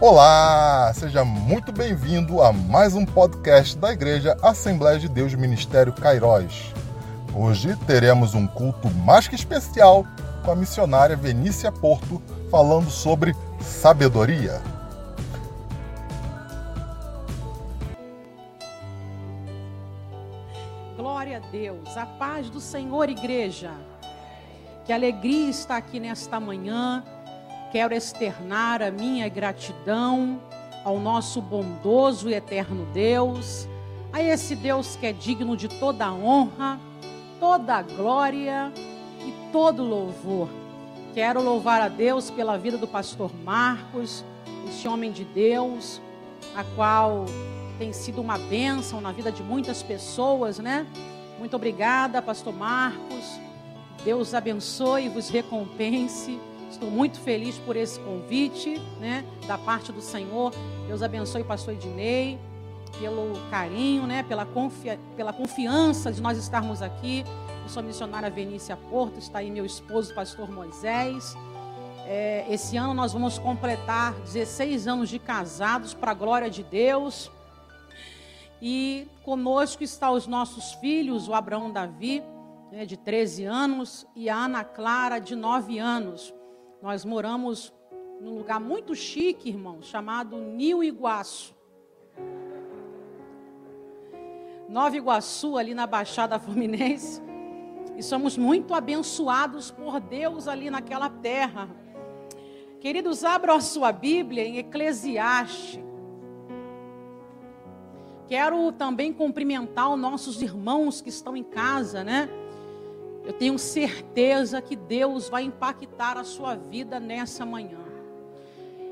Olá, seja muito bem-vindo a mais um podcast da Igreja Assembleia de Deus Ministério Cairós. Hoje teremos um culto mais que especial com a missionária Venícia Porto falando sobre sabedoria. Glória a Deus, a paz do Senhor, igreja. Que alegria estar aqui nesta manhã. Quero externar a minha gratidão ao nosso bondoso e eterno Deus, a esse Deus que é digno de toda honra, toda glória e todo louvor. Quero louvar a Deus pela vida do pastor Marcos, esse homem de Deus, a qual tem sido uma bênção na vida de muitas pessoas, né? Muito obrigada, pastor Marcos. Deus abençoe e vos recompense. Estou muito feliz por esse convite, né, da parte do Senhor. Deus abençoe o pastor Ednei, pelo carinho, né, pela, confi pela confiança de nós estarmos aqui. Eu sou missionária Venícia Porto, está aí meu esposo, pastor Moisés. É, esse ano nós vamos completar 16 anos de casados, para a glória de Deus. E conosco estão os nossos filhos, o Abraão Davi, né, de 13 anos, e a Ana Clara, de 9 anos. Nós moramos num lugar muito chique, irmão, chamado Nil Iguaçu. Nova Iguaçu, ali na Baixada Fluminense. E somos muito abençoados por Deus ali naquela terra. Queridos, abram a sua Bíblia em Eclesiastes. Quero também cumprimentar os nossos irmãos que estão em casa, né? Eu tenho certeza que Deus vai impactar a sua vida nessa manhã.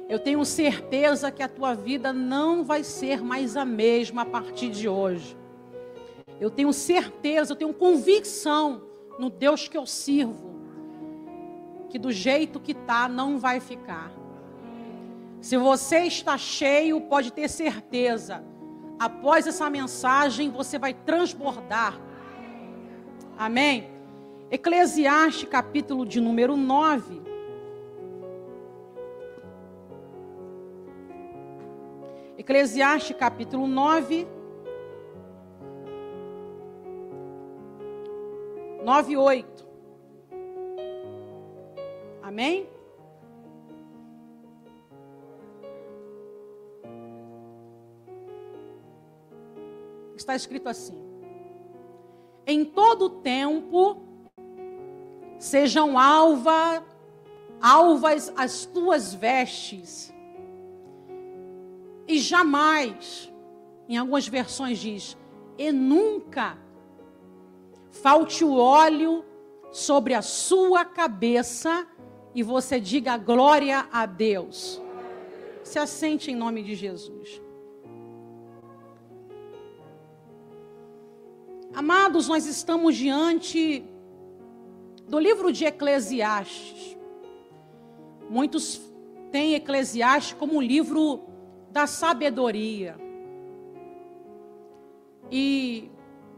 Eu tenho certeza que a tua vida não vai ser mais a mesma a partir de hoje. Eu tenho certeza, eu tenho convicção no Deus que eu sirvo, que do jeito que está não vai ficar. Se você está cheio, pode ter certeza, após essa mensagem você vai transbordar. Amém? Eclesiastes, capítulo de número 9. Eclesiastes, capítulo 9. 9 e 8. Amém? Está escrito assim: Em todo tempo sejam alva, alvas as tuas vestes, e jamais, em algumas versões diz, e nunca falte o óleo sobre a sua cabeça e você diga glória a Deus. Se assente em nome de Jesus. Amados, nós estamos diante do livro de Eclesiastes. Muitos têm Eclesiastes como um livro da sabedoria. E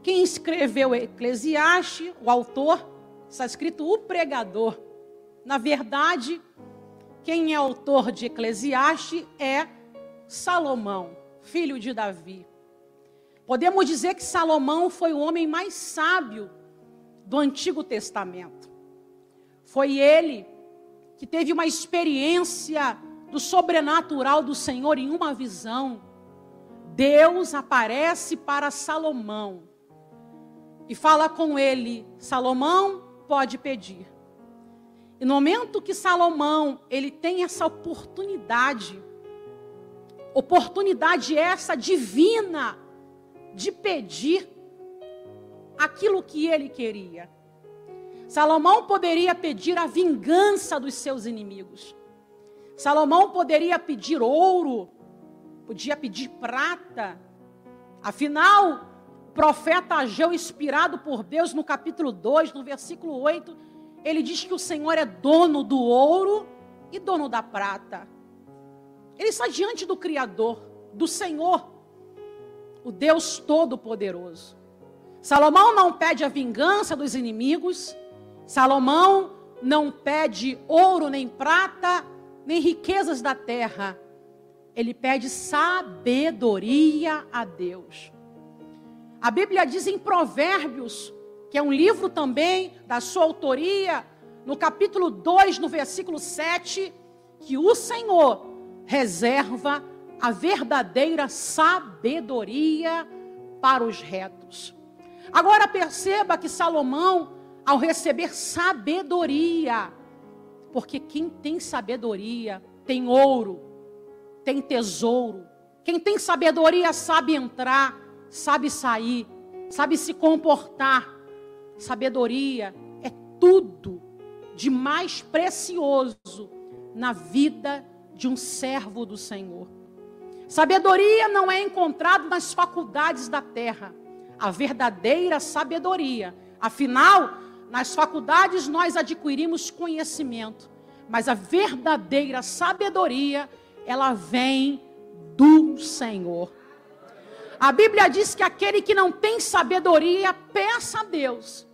quem escreveu Eclesiastes, o autor, está escrito o pregador. Na verdade, quem é autor de Eclesiastes é Salomão, filho de Davi. Podemos dizer que Salomão foi o homem mais sábio do Antigo Testamento. Foi ele que teve uma experiência do sobrenatural do Senhor em uma visão. Deus aparece para Salomão e fala com ele: Salomão pode pedir. E no momento que Salomão ele tem essa oportunidade, oportunidade essa divina de pedir, aquilo que ele queria. Salomão poderia pedir a vingança dos seus inimigos. Salomão poderia pedir ouro, podia pedir prata. Afinal, o profeta Ageu, inspirado por Deus no capítulo 2, no versículo 8, ele diz que o Senhor é dono do ouro e dono da prata. Ele está diante do Criador, do Senhor, o Deus Todo-Poderoso. Salomão não pede a vingança dos inimigos. Salomão não pede ouro, nem prata, nem riquezas da terra. ele pede sabedoria a Deus. A Bíblia diz em Provérbios, que é um livro também da sua autoria, no capítulo 2, no versículo 7, que o Senhor reserva a verdadeira sabedoria para os retos. Agora perceba que Salomão, ao receber sabedoria, porque quem tem sabedoria tem ouro, tem tesouro. Quem tem sabedoria sabe entrar, sabe sair, sabe se comportar. Sabedoria é tudo de mais precioso na vida de um servo do Senhor. Sabedoria não é encontrada nas faculdades da terra. A verdadeira sabedoria, afinal, nas faculdades nós adquirimos conhecimento, mas a verdadeira sabedoria, ela vem do Senhor. A Bíblia diz que aquele que não tem sabedoria, peça a Deus,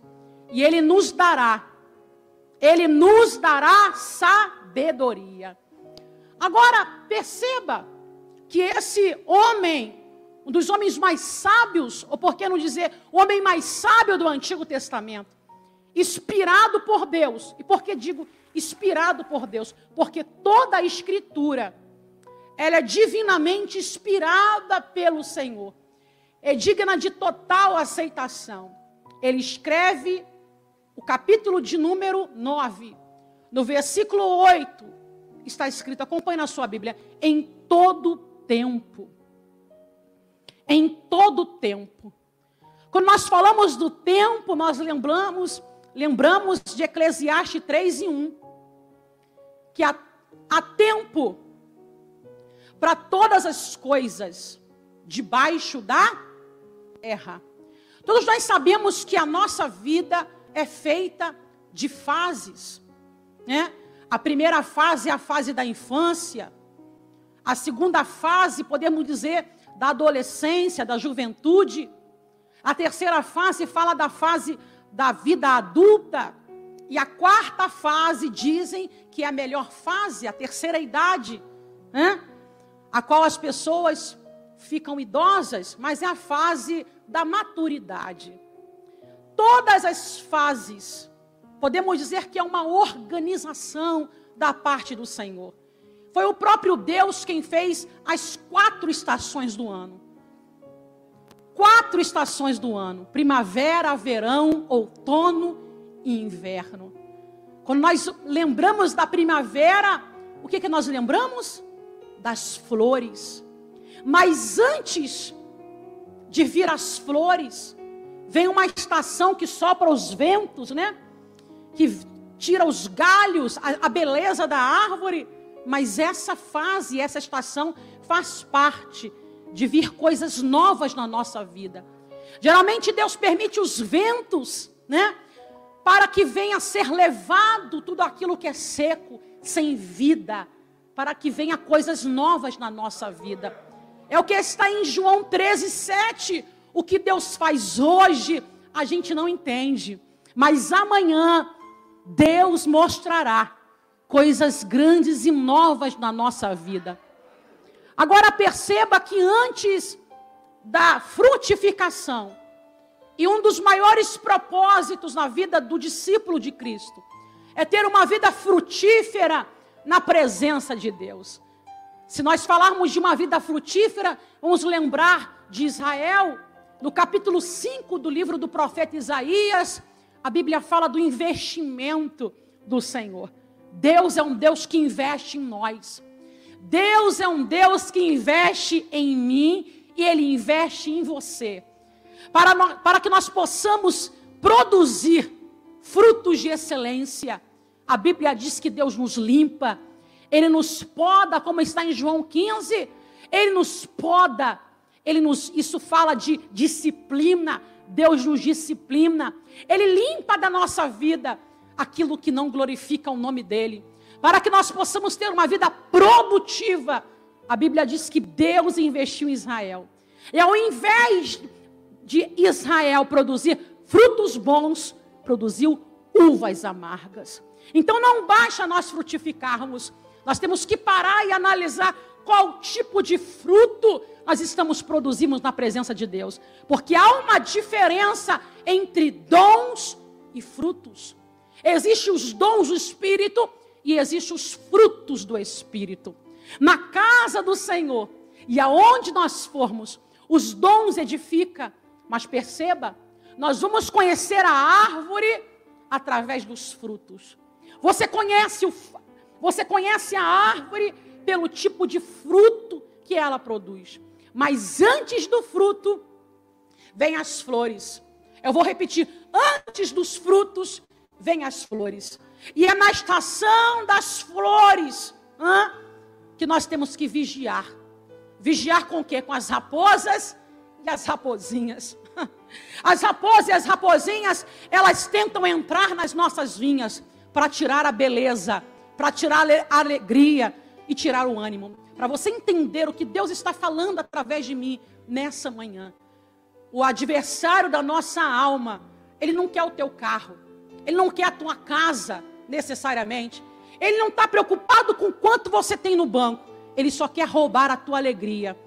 e ele nos dará. Ele nos dará sabedoria. Agora, perceba que esse homem, um dos homens mais sábios, ou por que não dizer, o homem mais sábio do Antigo Testamento, inspirado por Deus. E por que digo inspirado por Deus? Porque toda a escritura ela é divinamente inspirada pelo Senhor. É digna de total aceitação. Ele escreve o capítulo de número 9, no versículo 8, está escrito, acompanhe na sua Bíblia, em todo tempo. Em todo tempo. Quando nós falamos do tempo, nós lembramos, lembramos de Eclesiastes 3 e 1. Que há, há tempo para todas as coisas debaixo da terra. Todos nós sabemos que a nossa vida é feita de fases, né? A primeira fase é a fase da infância. A segunda fase, podemos dizer, da adolescência, da juventude. A terceira fase fala da fase da vida adulta. E a quarta fase dizem que é a melhor fase, a terceira idade. Né? a qual as pessoas ficam idosas, mas é a fase da maturidade. Todas as fases, podemos dizer que é uma organização da parte do Senhor. Foi o próprio Deus quem fez as quatro estações do ano. Quatro estações do ano: primavera, verão, outono e inverno. Quando nós lembramos da primavera, o que, que nós lembramos? das flores. Mas antes de vir as flores, vem uma estação que sopra os ventos, né? Que tira os galhos, a, a beleza da árvore. Mas essa fase, essa estação faz parte de vir coisas novas na nossa vida. Geralmente Deus permite os ventos, né? Para que venha a ser levado tudo aquilo que é seco, sem vida, para que venha coisas novas na nossa vida. É o que está em João 13, 7. O que Deus faz hoje, a gente não entende. Mas amanhã, Deus mostrará coisas grandes e novas na nossa vida. Agora perceba que antes da frutificação, e um dos maiores propósitos na vida do discípulo de Cristo, é ter uma vida frutífera na presença de Deus. Se nós falarmos de uma vida frutífera, vamos lembrar de Israel, no capítulo 5 do livro do profeta Isaías, a Bíblia fala do investimento do Senhor. Deus é um Deus que investe em nós. Deus é um Deus que investe em mim e Ele investe em você. Para, nós, para que nós possamos produzir frutos de excelência a Bíblia diz que Deus nos limpa, Ele nos poda, como está em João 15. Ele nos poda, Ele nos, isso fala de disciplina. Deus nos disciplina, Ele limpa da nossa vida aquilo que não glorifica o nome dEle, para que nós possamos ter uma vida produtiva. A Bíblia diz que Deus investiu em Israel, e ao invés de Israel produzir frutos bons, produziu uvas amargas. Então não basta nós frutificarmos, nós temos que parar e analisar qual tipo de fruto nós estamos produzindo na presença de Deus. Porque há uma diferença entre dons e frutos. Existem os dons do Espírito e existem os frutos do Espírito. Na casa do Senhor e aonde nós formos, os dons edifica, mas perceba, nós vamos conhecer a árvore através dos frutos. Você conhece o você conhece a árvore pelo tipo de fruto que ela produz. Mas antes do fruto, vem as flores. Eu vou repetir: antes dos frutos, vem as flores. E é na estação das flores hã, que nós temos que vigiar. Vigiar com o quê? Com as raposas e as raposinhas. As raposas e as raposinhas, elas tentam entrar nas nossas vinhas para tirar a beleza, para tirar a alegria e tirar o ânimo. Para você entender o que Deus está falando através de mim nessa manhã. O adversário da nossa alma, ele não quer o teu carro, ele não quer a tua casa necessariamente, ele não está preocupado com quanto você tem no banco, ele só quer roubar a tua alegria,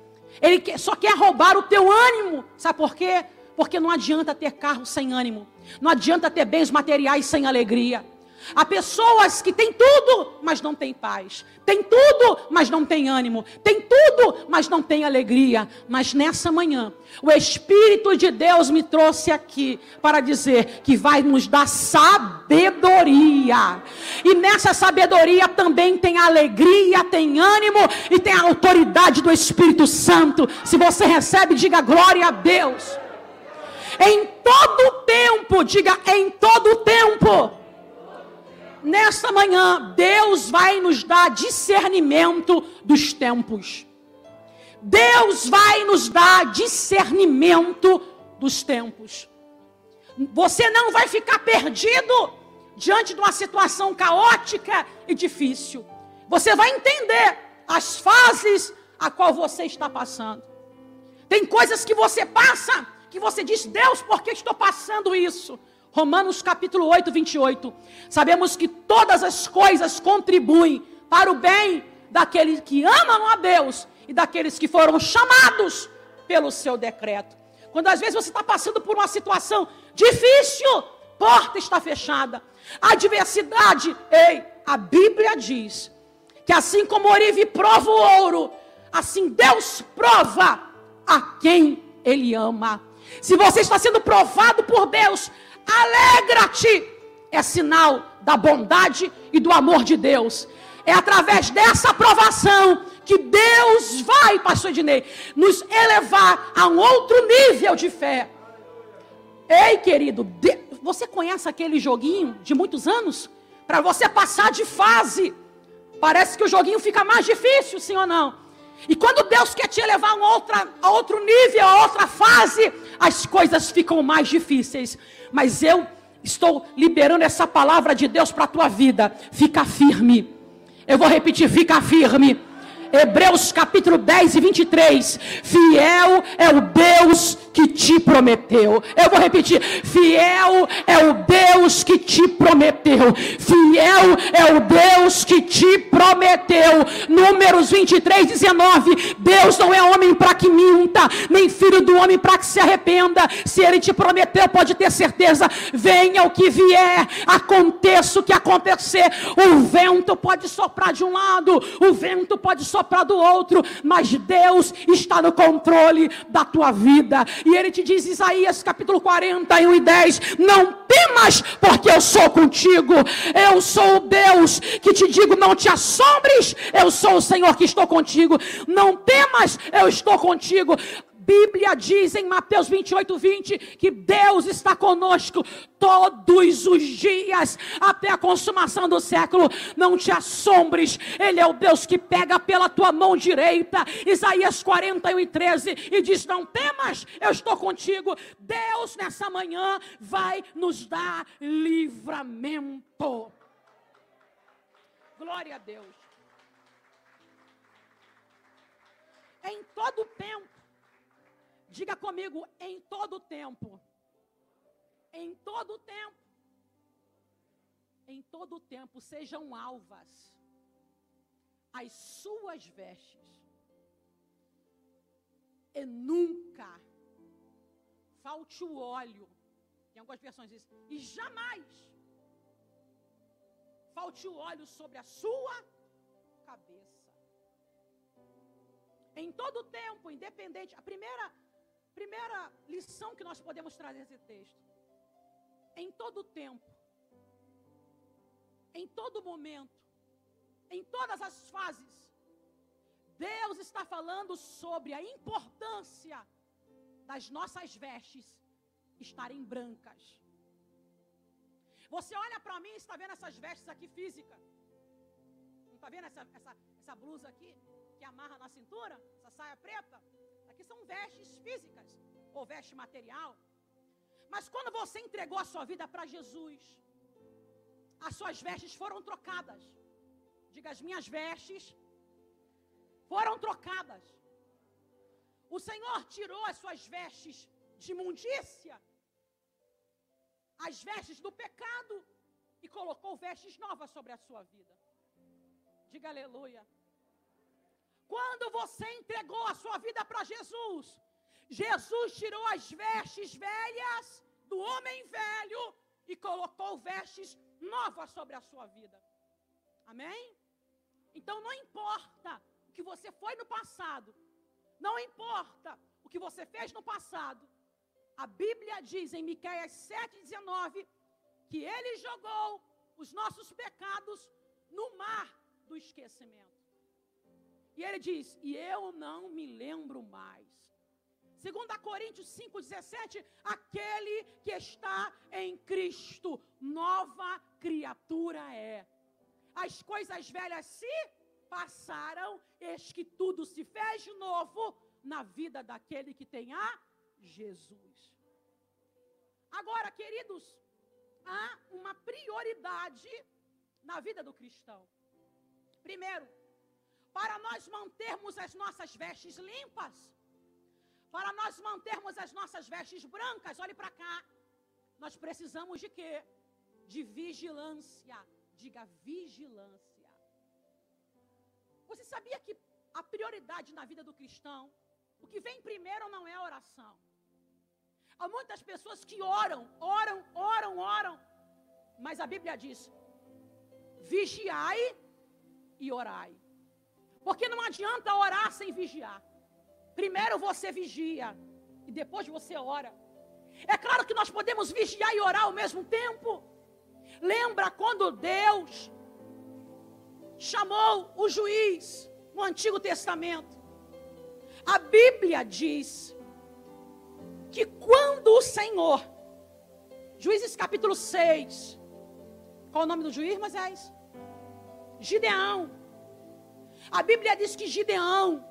ele só quer roubar o teu ânimo, sabe por quê? Porque não adianta ter carro sem ânimo, não adianta ter bens materiais sem alegria. Há pessoas que têm tudo, mas não têm paz. Tem tudo, mas não tem ânimo. Tem tudo, mas não tem alegria. Mas nessa manhã, o Espírito de Deus me trouxe aqui para dizer que vai nos dar sabedoria. E nessa sabedoria também tem alegria, tem ânimo e tem a autoridade do Espírito Santo. Se você recebe, diga glória a Deus. Em todo tempo, diga em todo tempo nesta manhã, Deus vai nos dar discernimento dos tempos. Deus vai nos dar discernimento dos tempos. Você não vai ficar perdido diante de uma situação caótica e difícil. Você vai entender as fases a qual você está passando. Tem coisas que você passa que você diz: Deus, por que estou passando isso? Romanos capítulo 8, 28. Sabemos que todas as coisas contribuem para o bem daqueles que amam a Deus e daqueles que foram chamados pelo seu decreto. Quando às vezes você está passando por uma situação difícil, porta está fechada, adversidade, ei, a Bíblia diz que assim como Orive prova o ouro, assim Deus prova a quem Ele ama. Se você está sendo provado por Deus, Alegra-te! É sinal da bondade e do amor de Deus. É através dessa aprovação que Deus vai, pastor Ednei, nos elevar a um outro nível de fé. Ei, querido, você conhece aquele joguinho de muitos anos? Para você passar de fase. Parece que o joguinho fica mais difícil, sim ou não? E quando Deus quer te elevar a, outra, a outro nível, a outra fase, as coisas ficam mais difíceis mas eu estou liberando essa palavra de Deus para a tua vida. Fica firme. Eu vou repetir: fica firme. Hebreus capítulo 10 e 23. Fiel é o Deus que te prometeu. Eu vou repetir: fiel é o Deus que te prometeu. Fiel é o Deus que te prometeu. Números 23, 19. Deus não é homem para que minta, nem filho do homem para que se arrependa. Se ele te prometeu, pode ter certeza. Venha o que vier, aconteça o que acontecer. O vento pode soprar de um lado, o vento pode soprar soprar do outro, mas Deus está no controle da tua vida. E ele te diz, Isaías capítulo 41 e 10: Não temas, porque eu sou contigo. Eu sou o Deus que te digo: não te assombres. Eu sou o Senhor que estou contigo. Não temas, eu estou contigo. Bíblia diz em Mateus 28, 20 que Deus está conosco todos os dias até a consumação do século. Não te assombres, Ele é o Deus que pega pela tua mão direita. Isaías 41 e 13 e diz: Não temas, eu estou contigo. Deus nessa manhã vai nos dar livramento. Glória a Deus. Em todo tempo Diga comigo, em todo tempo. Em todo tempo. Em todo tempo sejam alvas. as suas vestes. E nunca falte o óleo. Em algumas versões diz, e jamais falte o óleo sobre a sua cabeça. Em todo tempo, independente, a primeira primeira lição que nós podemos trazer desse texto. Em todo tempo, em todo momento, em todas as fases, Deus está falando sobre a importância das nossas vestes estarem brancas. Você olha para mim e está vendo essas vestes aqui físicas. Não está vendo essa, essa, essa blusa aqui que amarra na cintura? Essa saia preta? Aqui são vestes físicas ou veste material. Mas quando você entregou a sua vida para Jesus, as suas vestes foram trocadas. Diga, as minhas vestes foram trocadas. O Senhor tirou as suas vestes de imundícia, as vestes do pecado, e colocou vestes novas sobre a sua vida. Diga aleluia. Quando você entregou a sua vida para Jesus, Jesus tirou as vestes velhas do homem velho e colocou vestes novas sobre a sua vida. Amém? Então não importa o que você foi no passado, não importa o que você fez no passado. A Bíblia diz em Miqueias 7:19 que ele jogou os nossos pecados no mar do esquecimento. E ele diz: E eu não me lembro mais. Segundo a Coríntios 5:17, aquele que está em Cristo, nova criatura é. As coisas velhas se passaram, eis que tudo se fez novo na vida daquele que tem a Jesus. Agora, queridos, há uma prioridade na vida do cristão. Primeiro, para nós mantermos as nossas vestes limpas, para nós mantermos as nossas vestes brancas, olhe para cá, nós precisamos de quê? De vigilância. Diga vigilância. Você sabia que a prioridade na vida do cristão, o que vem primeiro não é a oração. Há muitas pessoas que oram, oram, oram, oram, mas a Bíblia diz: vigiai e orai. Porque não adianta orar sem vigiar. Primeiro você vigia e depois você ora. É claro que nós podemos vigiar e orar ao mesmo tempo. Lembra quando Deus chamou o juiz no Antigo Testamento? A Bíblia diz que quando o Senhor, Juízes capítulo 6, qual o nome do juiz, Moisés? Gideão a Bíblia diz que Gideão,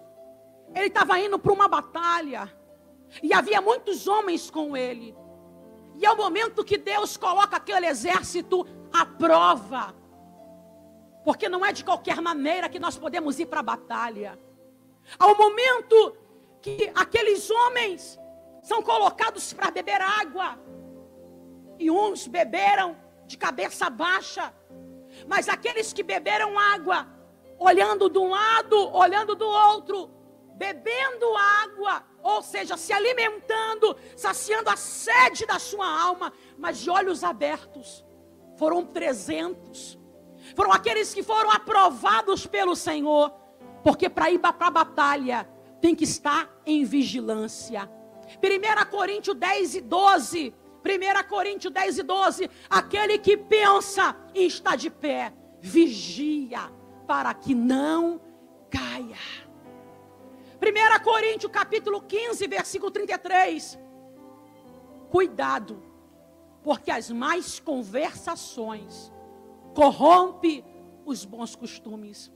ele estava indo para uma batalha, e havia muitos homens com ele. E é o momento que Deus coloca aquele exército à prova. Porque não é de qualquer maneira que nós podemos ir para a batalha. Ao momento que aqueles homens são colocados para beber água, e uns beberam de cabeça baixa, mas aqueles que beberam água olhando de um lado, olhando do outro, bebendo água, ou seja, se alimentando, saciando a sede da sua alma, mas de olhos abertos. Foram 300. Foram aqueles que foram aprovados pelo Senhor, porque para ir para a batalha tem que estar em vigilância. 1 Coríntios 10 e 12. 1 Coríntios 10 e 12. Aquele que pensa e está de pé, vigia para que não caia. 1 Coríntios capítulo 15, versículo 33. Cuidado, porque as mais conversações corrompe os bons costumes.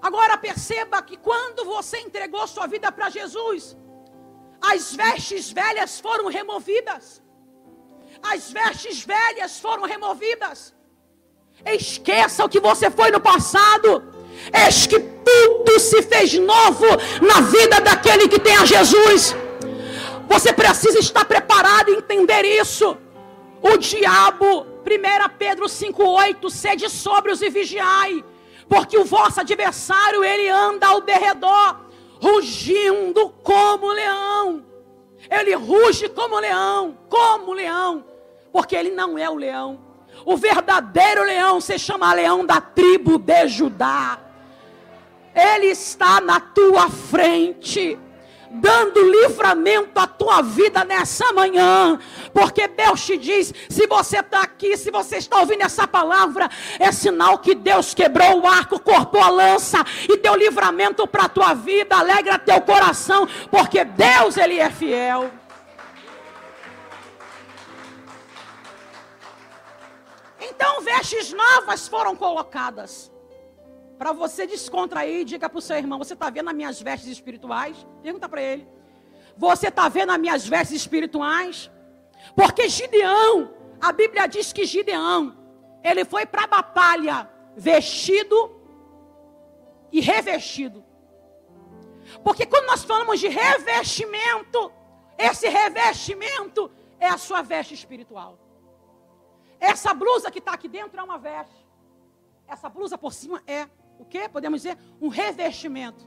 Agora perceba que quando você entregou sua vida para Jesus, as vestes velhas foram removidas. As vestes velhas foram removidas. Esqueça o que você foi no passado. Eis que tudo se fez novo na vida daquele que tem a Jesus. Você precisa estar preparado e entender isso. O diabo, 1 Pedro 5,8, sede sóbrios e vigiai, porque o vosso adversário ele anda ao derredor, rugindo como leão. Ele ruge como leão, como leão, porque ele não é o leão. O verdadeiro leão se chama leão da tribo de Judá. Ele está na tua frente dando livramento à tua vida nessa manhã, porque Deus te diz: se você está aqui, se você está ouvindo essa palavra, é sinal que Deus quebrou o arco, cortou a lança e deu livramento para a tua vida. Alegra teu coração, porque Deus, Ele é fiel. Então, vestes novas foram colocadas. Para você descontrair, diga para o seu irmão: Você está vendo as minhas vestes espirituais? Pergunta para ele. Você está vendo as minhas vestes espirituais? Porque Gideão, a Bíblia diz que Gideão, ele foi para a batalha vestido e revestido. Porque quando nós falamos de revestimento, esse revestimento é a sua veste espiritual. Essa blusa que está aqui dentro é uma veste. Essa blusa por cima é o que? Podemos dizer um revestimento.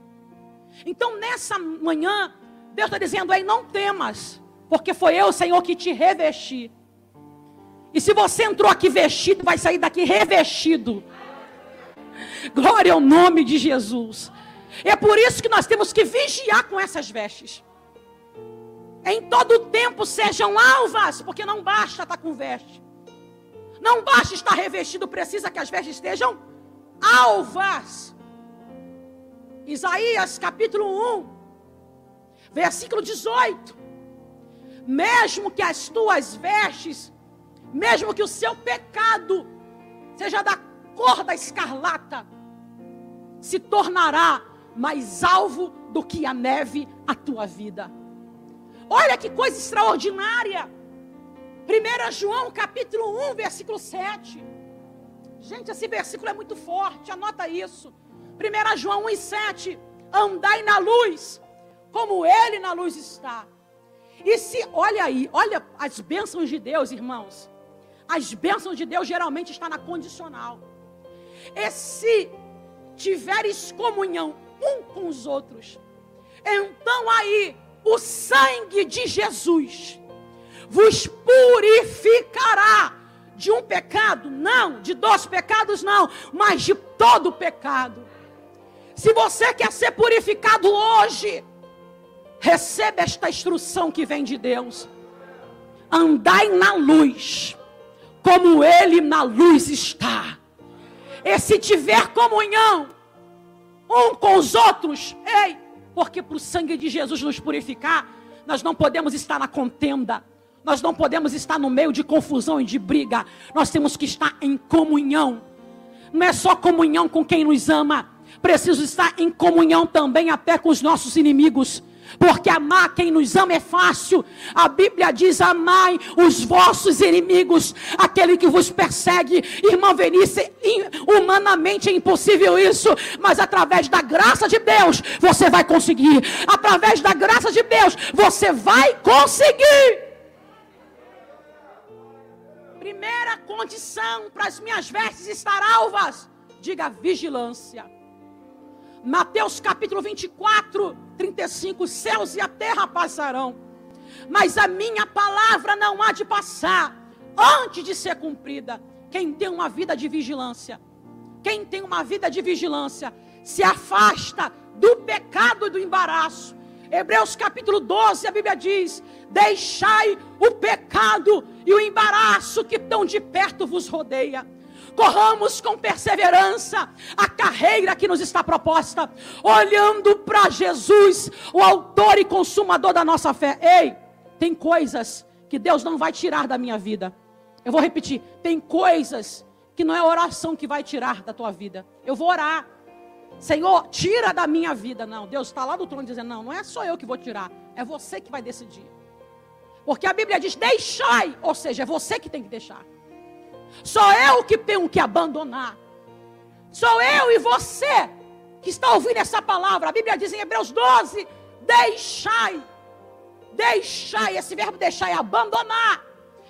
Então nessa manhã, Deus está dizendo aí, não temas, porque foi eu, Senhor, que te revesti. E se você entrou aqui vestido, vai sair daqui revestido. Glória ao nome de Jesus. É por isso que nós temos que vigiar com essas vestes. Em todo tempo sejam alvas, porque não basta estar com veste. Não basta estar revestido, precisa que as vestes estejam alvas. Isaías capítulo 1, versículo 18. Mesmo que as tuas vestes, mesmo que o seu pecado seja da cor da escarlata, se tornará mais alvo do que a neve a tua vida. Olha que coisa extraordinária. 1 João capítulo 1, versículo 7. Gente, esse versículo é muito forte, anota isso. 1 João 1 e 7. Andai na luz, como ele na luz está. E se, olha aí, olha as bênçãos de Deus, irmãos. As bênçãos de Deus geralmente está na condicional. E se tiveres comunhão um com os outros, então aí o sangue de Jesus vos purificará de um pecado, não, de dois pecados, não, mas de todo pecado. Se você quer ser purificado hoje, receba esta instrução que vem de Deus. Andai na luz, como Ele na luz está. E se tiver comunhão um com os outros, ei, porque para o sangue de Jesus nos purificar, nós não podemos estar na contenda nós não podemos estar no meio de confusão e de briga. Nós temos que estar em comunhão. Não é só comunhão com quem nos ama. Preciso estar em comunhão também até com os nossos inimigos. Porque amar quem nos ama é fácil. A Bíblia diz: amai os vossos inimigos, aquele que vos persegue. Irmão Venice, humanamente é impossível isso, mas através da graça de Deus você vai conseguir. Através da graça de Deus você vai conseguir. Primeira condição para as minhas vestes estar alvas, diga vigilância. Mateus capítulo 24, 35: céus e a terra passarão, mas a minha palavra não há de passar antes de ser cumprida. Quem tem uma vida de vigilância, quem tem uma vida de vigilância, se afasta do pecado e do embaraço. Hebreus capítulo 12, a Bíblia diz: Deixai o pecado e o embaraço que tão de perto vos rodeia. Corramos com perseverança a carreira que nos está proposta, olhando para Jesus, o autor e consumador da nossa fé. Ei, tem coisas que Deus não vai tirar da minha vida. Eu vou repetir: tem coisas que não é oração que vai tirar da tua vida. Eu vou orar. Senhor, tira da minha vida. Não, Deus está lá do trono dizendo: Não, não é só eu que vou tirar, é você que vai decidir. Porque a Bíblia diz: deixai, ou seja, é você que tem que deixar. Sou eu que tenho que abandonar. Sou eu e você que está ouvindo essa palavra. A Bíblia diz em Hebreus 12: deixai. Deixai, esse verbo deixar é abandonar,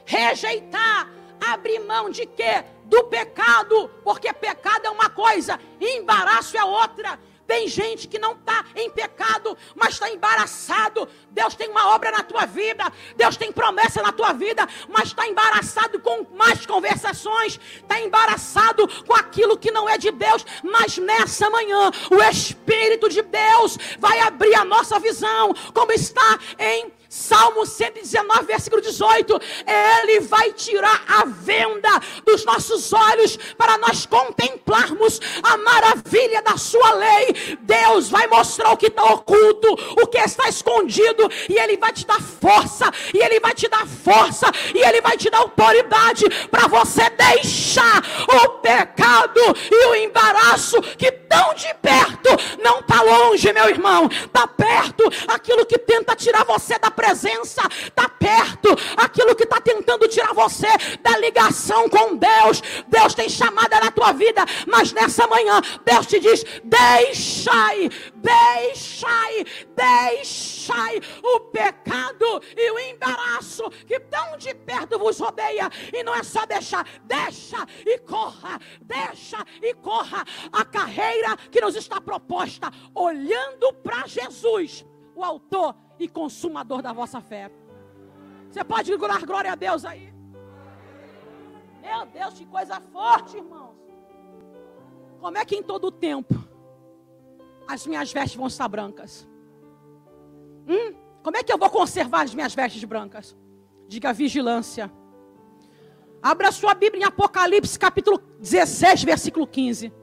rejeitar, abrir mão de quê? Do pecado, porque pecado é uma coisa, embaraço é outra. Tem gente que não está em pecado, mas está embaraçado. Deus tem uma obra na tua vida, Deus tem promessa na tua vida, mas está embaraçado com mais conversações, está embaraçado com aquilo que não é de Deus. Mas nessa manhã, o Espírito de Deus vai abrir a nossa visão, como está em Salmo 119, versículo 18. Ele vai tirar a venda dos nossos olhos para nós contemplarmos a maravilha da sua lei. Deus vai mostrar o que está oculto, o que está escondido, e Ele vai te dar força, e Ele vai te dar força, e Ele vai te dar autoridade para você deixar o pecado e o embaraço que tão de perto não está longe, meu irmão, está perto aquilo que tenta tirar você da presença presença está perto, aquilo que está tentando tirar você da ligação com Deus. Deus tem chamada na tua vida, mas nessa manhã Deus te diz: deixai, deixai, deixai o pecado e o embaraço que tão de perto vos rodeia. E não é só deixar, deixa e corra, deixa e corra a carreira que nos está proposta, olhando para Jesus, o autor e consumador da vossa fé. Você pode dar glória a Deus aí? Meu Deus, que coisa forte, irmãos. Como é que em todo o tempo as minhas vestes vão estar brancas? Hum? Como é que eu vou conservar as minhas vestes brancas? Diga vigilância. Abra sua Bíblia em Apocalipse capítulo 16, versículo 15.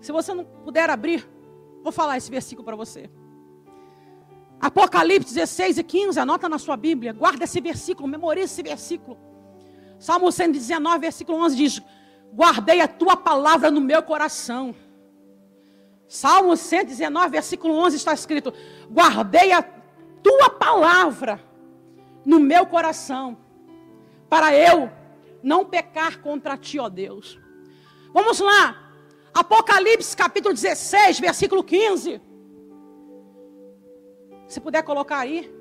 Se você não puder abrir, vou falar esse versículo para você. Apocalipse 16 e 15, anota na sua Bíblia, guarda esse versículo, memorize esse versículo. Salmo 119, versículo 11 diz: Guardei a tua palavra no meu coração. Salmo 119, versículo 11 está escrito: Guardei a tua palavra no meu coração, para eu não pecar contra ti, ó Deus. Vamos lá, Apocalipse capítulo 16, versículo 15. Se puder colocar aí.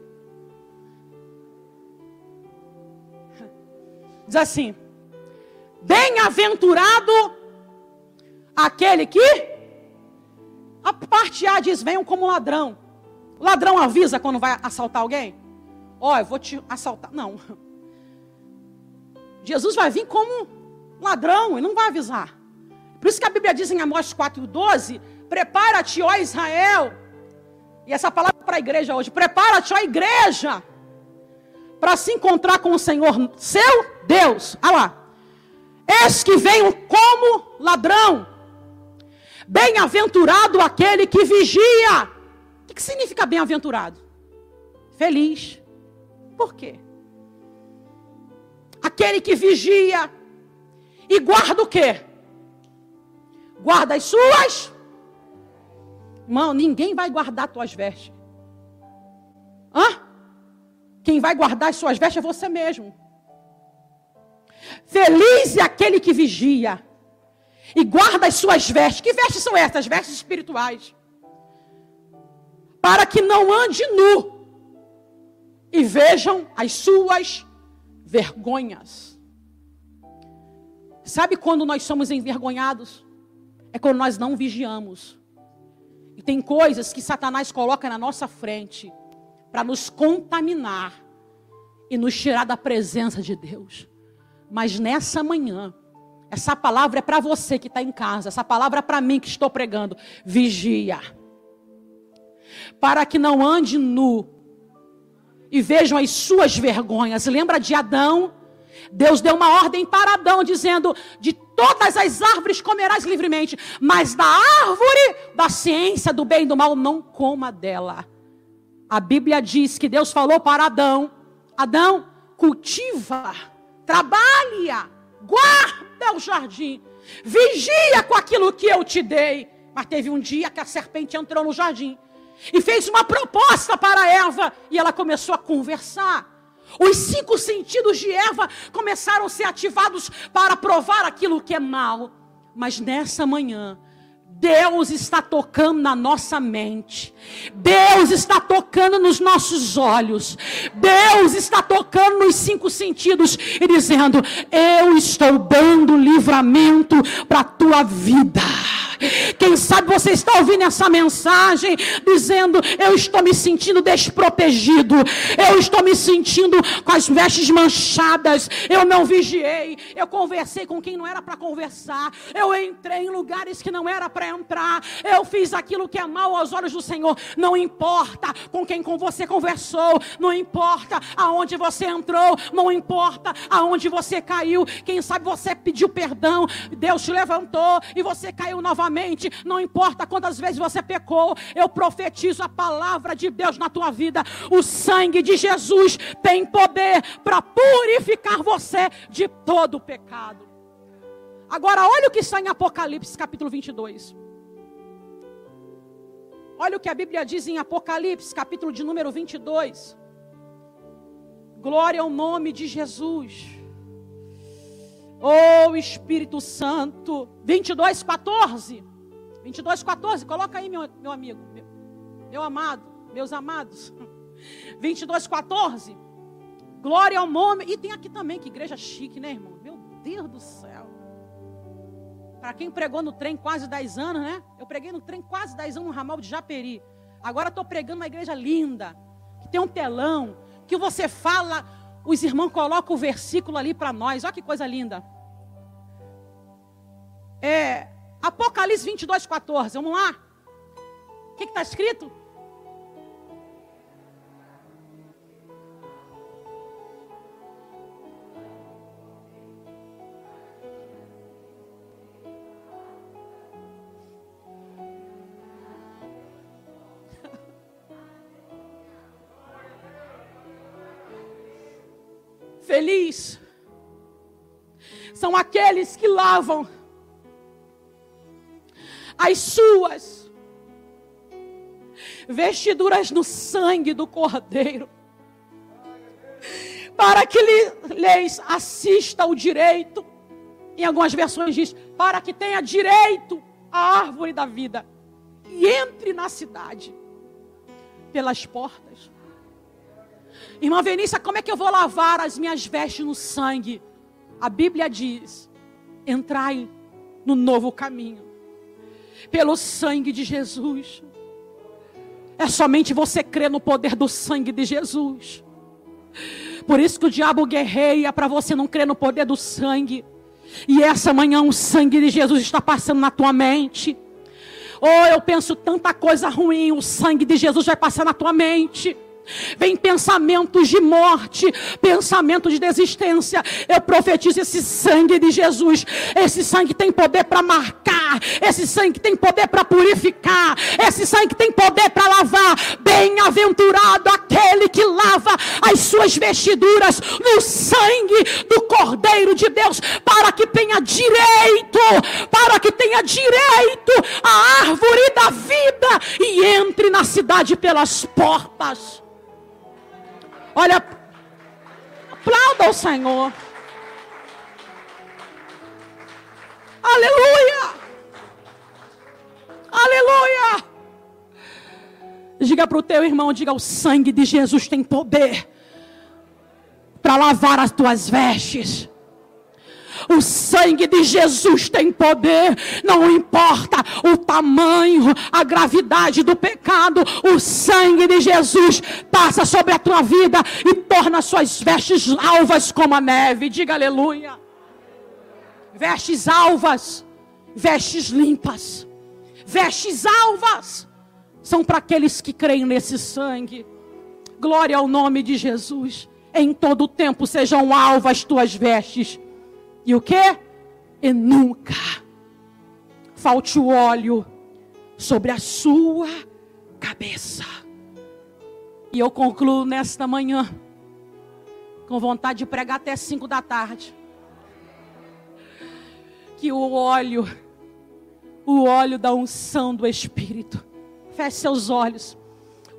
Diz assim: Bem-aventurado aquele que. A parte A diz: Venham como ladrão. O ladrão avisa quando vai assaltar alguém? Ó, oh, eu vou te assaltar. Não. Jesus vai vir como ladrão e não vai avisar. Por isso que a Bíblia diz em Amós 4,12: Prepara-te, ó Israel, e essa palavra para a igreja hoje: prepara-te, ó igreja, para se encontrar com o Senhor, seu Deus. Olha lá. Eis que venho como ladrão. Bem-aventurado aquele que vigia. O que significa bem-aventurado? Feliz. Por quê? Aquele que vigia e guarda o quê? Guarda as suas Irmão, ninguém vai guardar tuas vestes. Hã? Quem vai guardar as suas vestes é você mesmo. Feliz é aquele que vigia e guarda as suas vestes. Que vestes são essas? Vestes espirituais. Para que não ande nu e vejam as suas vergonhas. Sabe quando nós somos envergonhados? É quando nós não vigiamos. Tem coisas que Satanás coloca na nossa frente para nos contaminar e nos tirar da presença de Deus. Mas nessa manhã, essa palavra é para você que está em casa, essa palavra é para mim que estou pregando. Vigia, para que não ande nu e vejam as suas vergonhas. Lembra de Adão? Deus deu uma ordem para Adão, dizendo: De todas as árvores comerás livremente, mas da árvore da ciência do bem e do mal não coma dela. A Bíblia diz que Deus falou para Adão: Adão, cultiva, trabalha, guarda o jardim, vigia com aquilo que eu te dei. Mas teve um dia que a serpente entrou no jardim e fez uma proposta para Eva e ela começou a conversar. Os cinco sentidos de Eva começaram a ser ativados para provar aquilo que é mal. Mas nessa manhã, Deus está tocando na nossa mente. Deus está tocando nos nossos olhos. Deus está tocando nos cinco sentidos e dizendo: Eu estou dando livramento para a tua vida. Quem sabe você está ouvindo essa mensagem dizendo: Eu estou me sentindo desprotegido, eu estou me sentindo com as vestes manchadas, eu não vigiei, eu conversei com quem não era para conversar, eu entrei em lugares que não era para entrar, eu fiz aquilo que é mal aos olhos do Senhor. Não importa com quem com você conversou, não importa aonde você entrou, não importa aonde você caiu. Quem sabe você pediu perdão, Deus te levantou e você caiu novamente, não importa quantas vezes você pecou, eu profetizo a palavra de Deus na tua vida. O sangue de Jesus tem poder para purificar você de todo o pecado. Agora, olha o que está em Apocalipse capítulo 22. Olha o que a Bíblia diz em Apocalipse, capítulo de número 22. Glória ao nome de Jesus. Oh Espírito Santo. 22, 14. 22, 14. Coloca aí, meu, meu amigo. Meu, meu amado. Meus amados. 22, 14. Glória ao nome. E tem aqui também, que igreja chique, né, irmão? Meu Deus do céu. Para quem pregou no trem quase 10 anos, né? Eu preguei no trem quase 10 anos no ramal de Japeri. Agora estou pregando uma igreja linda, que tem um telão, que você fala, os irmãos colocam o versículo ali para nós. Olha que coisa linda. É, Apocalipse 22, 14. Vamos lá? O que está escrito? São aqueles que lavam as suas vestiduras no sangue do Cordeiro, para que lhes assista o direito, em algumas versões diz, para que tenha direito à árvore da vida e entre na cidade pelas portas. Irmã Venícia, como é que eu vou lavar as minhas vestes no sangue? A Bíblia diz: entrai no novo caminho pelo sangue de Jesus. É somente você crer no poder do sangue de Jesus. Por isso que o diabo guerreia para você não crer no poder do sangue. E essa manhã o sangue de Jesus está passando na tua mente. Oh, eu penso tanta coisa ruim, o sangue de Jesus vai passar na tua mente. Vem pensamentos de morte, pensamentos de desistência. Eu profetizo esse sangue de Jesus. Esse sangue tem poder para marcar. Esse sangue tem poder para purificar. Esse sangue tem poder para lavar. Bem-aventurado aquele que lava as suas vestiduras no sangue do Cordeiro de Deus, para que tenha direito, para que tenha direito à árvore da vida e entre na cidade pelas portas. Olha, aplauda o Senhor. Aleluia! Aleluia! Diga para o teu irmão, diga: o sangue de Jesus tem poder para lavar as tuas vestes. O sangue de Jesus tem poder, não importa o tamanho, a gravidade do pecado, o sangue de Jesus passa sobre a tua vida e torna suas vestes alvas como a neve. Diga aleluia. Vestes alvas, vestes limpas, vestes alvas são para aqueles que creem nesse sangue. Glória ao nome de Jesus. Em todo o tempo sejam alvas tuas vestes e o que? E nunca falte o óleo sobre a sua cabeça. E eu concluo nesta manhã, com vontade de pregar até cinco da tarde. Que o óleo, o óleo da unção do Espírito, feche seus olhos.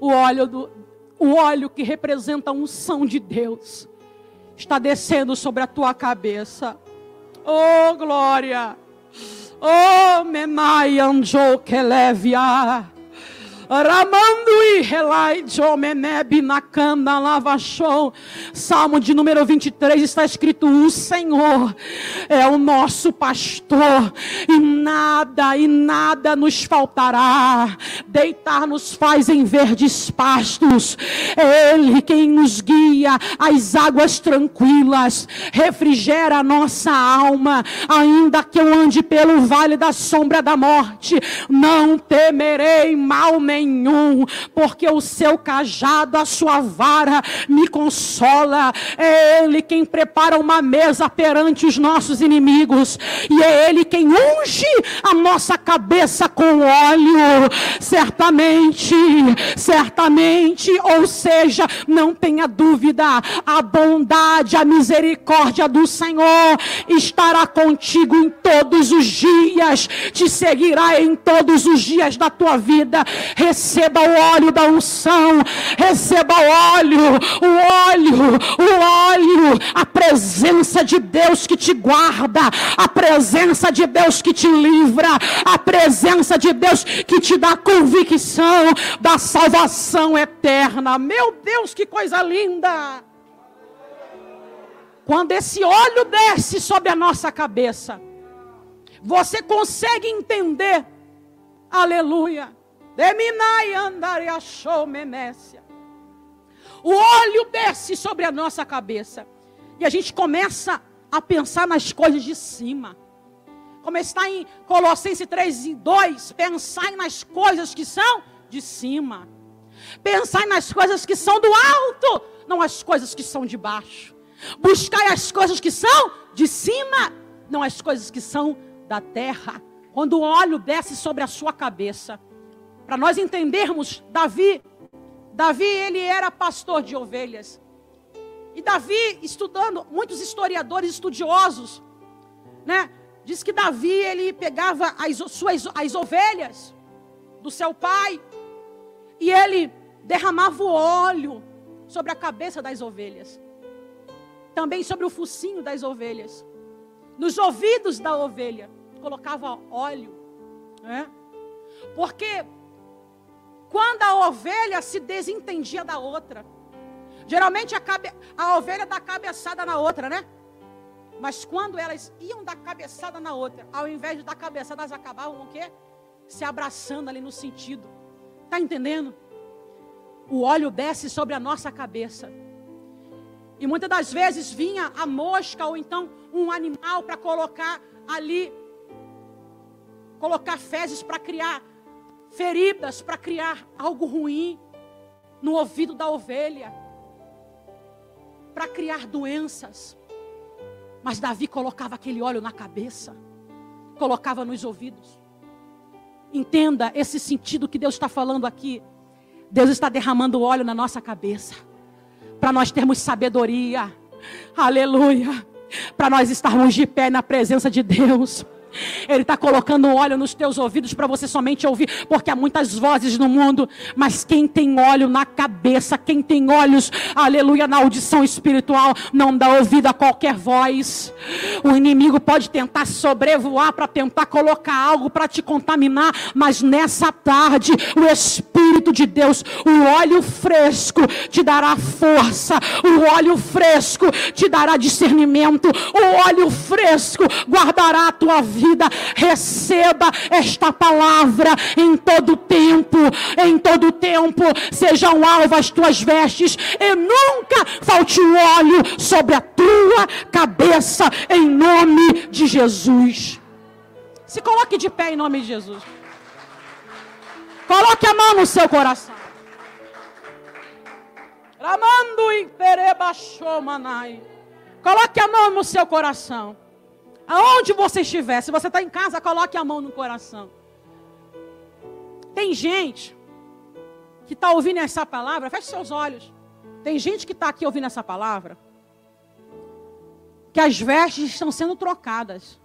O óleo do, o óleo que representa a unção de Deus, está descendo sobre a tua cabeça. Oh, glória! Oh, menai anjo que levia. Salmo de número 23 está escrito: O Senhor é o nosso pastor, e nada, e nada nos faltará. Deitar nos faz em verdes pastos. É Ele quem nos guia às águas tranquilas, refrigera a nossa alma, ainda que eu ande pelo vale da sombra da morte, não temerei mal nenhum nenhum, porque o seu cajado, a sua vara me consola. É Ele quem prepara uma mesa perante os nossos inimigos, e é Ele quem unge a nossa cabeça com óleo. Certamente, certamente, ou seja, não tenha dúvida, a bondade, a misericórdia do Senhor estará contigo em todos os dias, te seguirá em todos os dias da tua vida receba o óleo da unção, receba o óleo, o óleo, o óleo, a presença de Deus que te guarda, a presença de Deus que te livra, a presença de Deus que te dá convicção da salvação eterna. Meu Deus, que coisa linda! Quando esse óleo desce sobre a nossa cabeça, você consegue entender, aleluia, Deminai andare achou menécia. O óleo desce sobre a nossa cabeça. E a gente começa a pensar nas coisas de cima. Como está em Colossenses 3 e 2, pensai nas coisas que são de cima. Pensai nas coisas que são do alto, não as coisas que são de baixo. Buscai as coisas que são de cima, não as coisas que são da terra. Quando o óleo desce sobre a sua cabeça, para nós entendermos, Davi, Davi ele era pastor de ovelhas. E Davi, estudando, muitos historiadores estudiosos, né, diz que Davi ele pegava as suas as ovelhas do seu pai e ele derramava o óleo sobre a cabeça das ovelhas. Também sobre o focinho das ovelhas. Nos ouvidos da ovelha colocava óleo, né? Porque quando a ovelha se desentendia da outra. Geralmente a, cabe... a ovelha dá cabeçada na outra, né? Mas quando elas iam dar cabeçada na outra, ao invés de dar cabeçada, elas acabavam o quê? Se abraçando ali no sentido. Tá entendendo? O óleo desce sobre a nossa cabeça. E muitas das vezes vinha a mosca ou então um animal para colocar ali, colocar fezes para criar feridas para criar algo ruim no ouvido da ovelha, para criar doenças. Mas Davi colocava aquele óleo na cabeça, colocava nos ouvidos. Entenda esse sentido que Deus está falando aqui. Deus está derramando óleo na nossa cabeça, para nós termos sabedoria, aleluia, para nós estarmos de pé na presença de Deus. Ele está colocando óleo nos teus ouvidos para você somente ouvir, porque há muitas vozes no mundo, mas quem tem óleo na cabeça, quem tem olhos, aleluia, na audição espiritual, não dá ouvido a qualquer voz. O inimigo pode tentar sobrevoar para tentar colocar algo para te contaminar, mas nessa tarde, o Espírito de Deus, o óleo fresco, te dará força, o óleo fresco te dará discernimento, o óleo fresco guardará a tua vida vida, receba esta palavra em todo tempo, em todo tempo, sejam alvas as tuas vestes e nunca falte o óleo sobre a tua cabeça, em nome de Jesus. Se coloque de pé em nome de Jesus. Coloque a mão no seu coração. Ramando e manai. Coloque a mão no seu coração. Aonde você estiver, se você está em casa, coloque a mão no coração. Tem gente que está ouvindo essa palavra, feche seus olhos. Tem gente que está aqui ouvindo essa palavra, que as vestes estão sendo trocadas.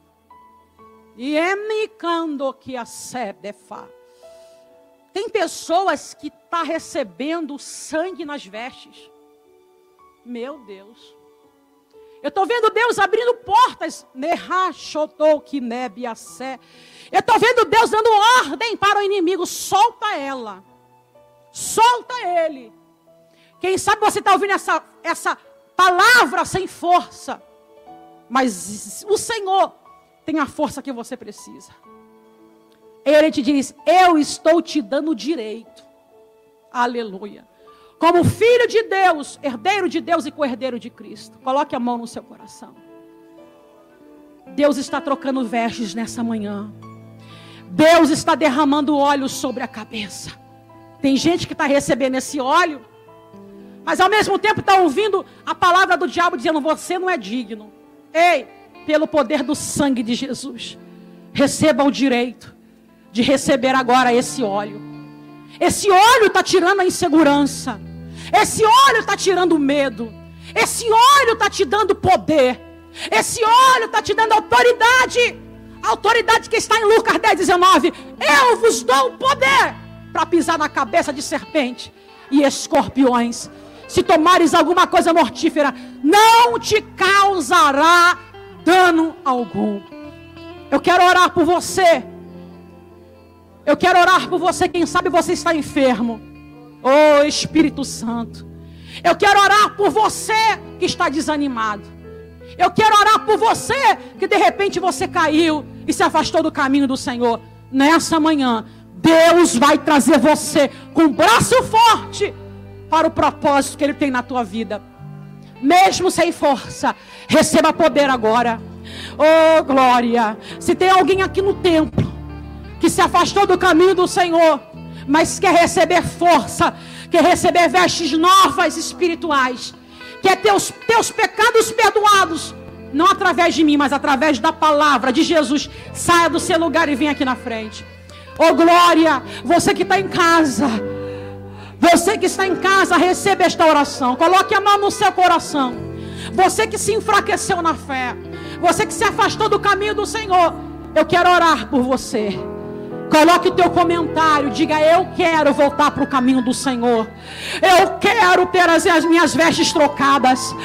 E emicando que a sedefa. Tem pessoas que estão tá recebendo sangue nas vestes. Meu Deus. Eu estou vendo Deus abrindo portas. Eu estou vendo Deus dando ordem para o inimigo. Solta ela. Solta ele. Quem sabe você está ouvindo essa, essa palavra sem força. Mas o Senhor tem a força que você precisa. Ele te diz: Eu estou te dando direito. Aleluia. Como filho de Deus, herdeiro de Deus e co-herdeiro de Cristo. Coloque a mão no seu coração. Deus está trocando vestes nessa manhã. Deus está derramando óleo sobre a cabeça. Tem gente que está recebendo esse óleo, mas ao mesmo tempo está ouvindo a palavra do diabo dizendo: Você não é digno. Ei, pelo poder do sangue de Jesus, receba o direito de receber agora esse óleo. Esse óleo está tirando a insegurança. Esse óleo está tirando medo. Esse óleo está te dando poder. Esse óleo está te dando autoridade. A autoridade que está em Lucas 10, 19. Eu vos dou o poder para pisar na cabeça de serpente e escorpiões. Se tomares alguma coisa mortífera, não te causará dano algum. Eu quero orar por você. Eu quero orar por você. Quem sabe você está enfermo. Oh Espírito Santo. Eu quero orar por você que está desanimado. Eu quero orar por você que de repente você caiu e se afastou do caminho do Senhor. Nessa manhã, Deus vai trazer você com um braço forte para o propósito que Ele tem na tua vida. Mesmo sem força, receba poder agora. Oh, glória! Se tem alguém aqui no templo que se afastou do caminho do Senhor, mas quer receber força, quer receber vestes novas espirituais, quer ter os teus pecados perdoados, não através de mim, mas através da palavra de Jesus. Saia do seu lugar e venha aqui na frente. Oh glória, você que está em casa, você que está em casa, receba esta oração. Coloque a mão no seu coração. Você que se enfraqueceu na fé, você que se afastou do caminho do Senhor, eu quero orar por você. Coloque o teu comentário, diga: Eu quero voltar para o caminho do Senhor. Eu quero ter as, as, minhas vestes trocadas.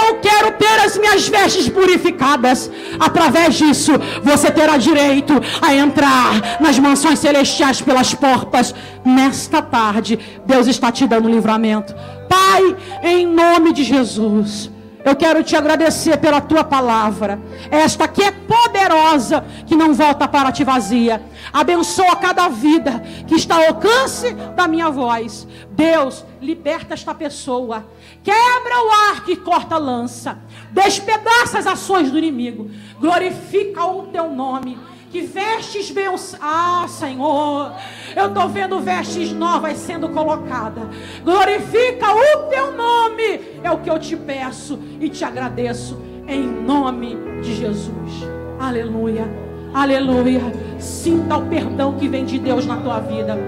Eu quero ter as minhas vestes purificadas. Através disso, você terá direito a entrar nas mansões celestiais pelas portas. Nesta tarde, Deus está te dando livramento. Pai, em nome de Jesus. Eu quero te agradecer pela tua palavra, esta que é poderosa, que não volta para ti vazia. Abençoa cada vida que está ao alcance da minha voz. Deus, liberta esta pessoa. Quebra o ar que corta a lança. Despedaça as ações do inimigo. Glorifica o teu nome que vestes meus. Ah, Senhor, eu estou vendo vestes novas sendo colocadas. Glorifica o teu nome, é o que eu te peço e te agradeço, em nome de Jesus. Aleluia, aleluia. Sinta o perdão que vem de Deus na tua vida.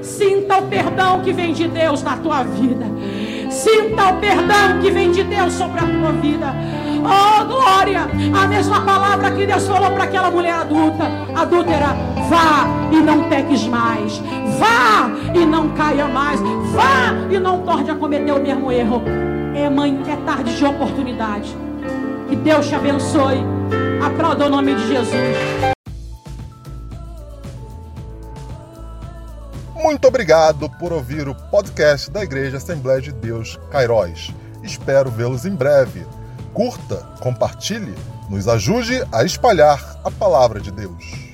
Sinta o perdão que vem de Deus na tua vida. Sinta o perdão que vem de Deus sobre a tua vida. Oh, glória! A mesma palavra que Deus falou para aquela mulher adulta, adúltera: vá e não peques mais. Vá e não caia mais. Vá e não torne a cometer o mesmo erro. É, mãe, é tarde de oportunidade. Que Deus te abençoe. Aplauda o nome de Jesus. Muito obrigado por ouvir o podcast da Igreja Assembleia de Deus Cairóis. Espero vê-los em breve curta, compartilhe, nos ajude a espalhar a palavra de Deus.